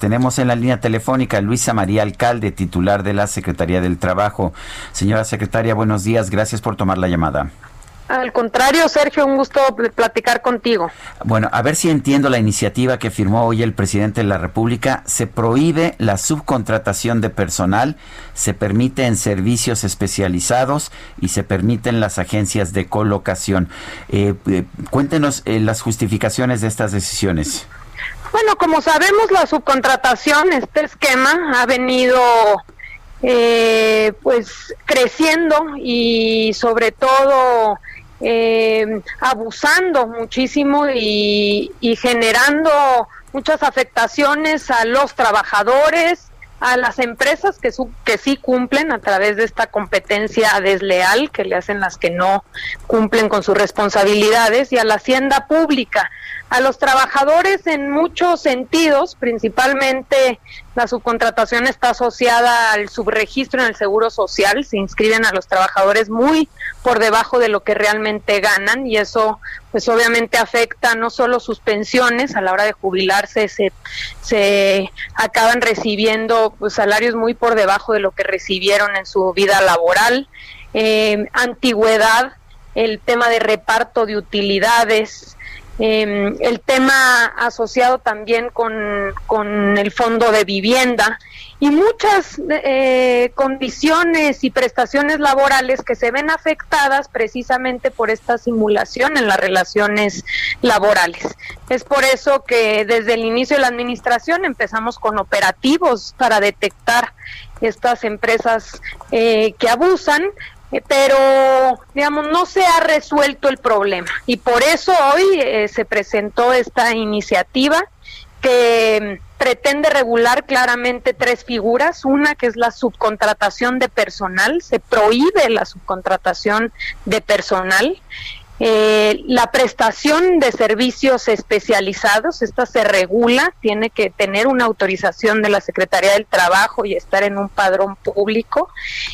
Tenemos en la línea telefónica a Luisa María Alcalde, titular de la Secretaría del Trabajo. Señora secretaria, buenos días. Gracias por tomar la llamada. Al contrario, Sergio, un gusto platicar contigo. Bueno, a ver si entiendo la iniciativa que firmó hoy el presidente de la República. Se prohíbe la subcontratación de personal, se permite en servicios especializados y se permiten las agencias de colocación. Eh, eh, cuéntenos eh, las justificaciones de estas decisiones. Bueno, como sabemos, la subcontratación, este esquema ha venido eh, pues creciendo y sobre todo eh, abusando muchísimo y, y generando muchas afectaciones a los trabajadores, a las empresas que, su, que sí cumplen a través de esta competencia desleal que le hacen las que no cumplen con sus responsabilidades y a la hacienda pública. A los trabajadores en muchos sentidos, principalmente la subcontratación está asociada al subregistro en el Seguro Social, se inscriben a los trabajadores muy por debajo de lo que realmente ganan y eso pues obviamente afecta no solo sus pensiones, a la hora de jubilarse se, se acaban recibiendo pues, salarios muy por debajo de lo que recibieron en su vida laboral, eh, antigüedad, el tema de reparto de utilidades, eh, el tema asociado también con, con, el fondo de vivienda y muchas eh, condiciones y prestaciones laborales que se ven afectadas precisamente por esta simulación en las relaciones laborales. Es por eso que desde el inicio de la administración empezamos con operativos para detectar estas empresas eh, que abusan pero digamos no se ha resuelto el problema y por eso hoy eh, se presentó esta iniciativa que pretende regular claramente tres figuras. Una que es la subcontratación de personal, se prohíbe la subcontratación de personal. Eh, la prestación de servicios especializados, esta se regula, tiene que tener una autorización de la Secretaría del Trabajo y estar en un padrón público.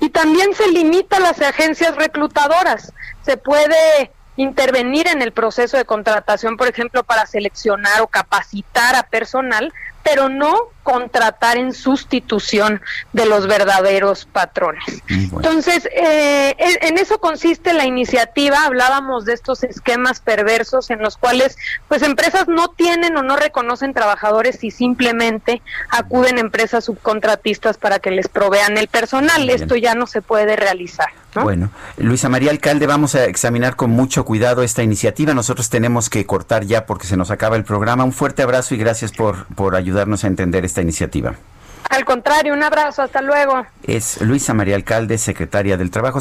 Y también se limita a las agencias reclutadoras. Se puede intervenir en el proceso de contratación, por ejemplo, para seleccionar o capacitar a personal, pero no contratar en sustitución de los verdaderos patrones. Mm, Entonces, eh, en eso consiste la iniciativa. Hablábamos de estos esquemas perversos en los cuales, pues, empresas no tienen o no reconocen trabajadores y simplemente acuden a empresas subcontratistas para que les provean el personal. Esto ya no se puede realizar. Bueno, Luisa María Alcalde, vamos a examinar con mucho cuidado esta iniciativa. Nosotros tenemos que cortar ya porque se nos acaba el programa. Un fuerte abrazo y gracias por, por ayudarnos a entender esta iniciativa. Al contrario, un abrazo, hasta luego. Es Luisa María Alcalde, secretaria del Trabajo.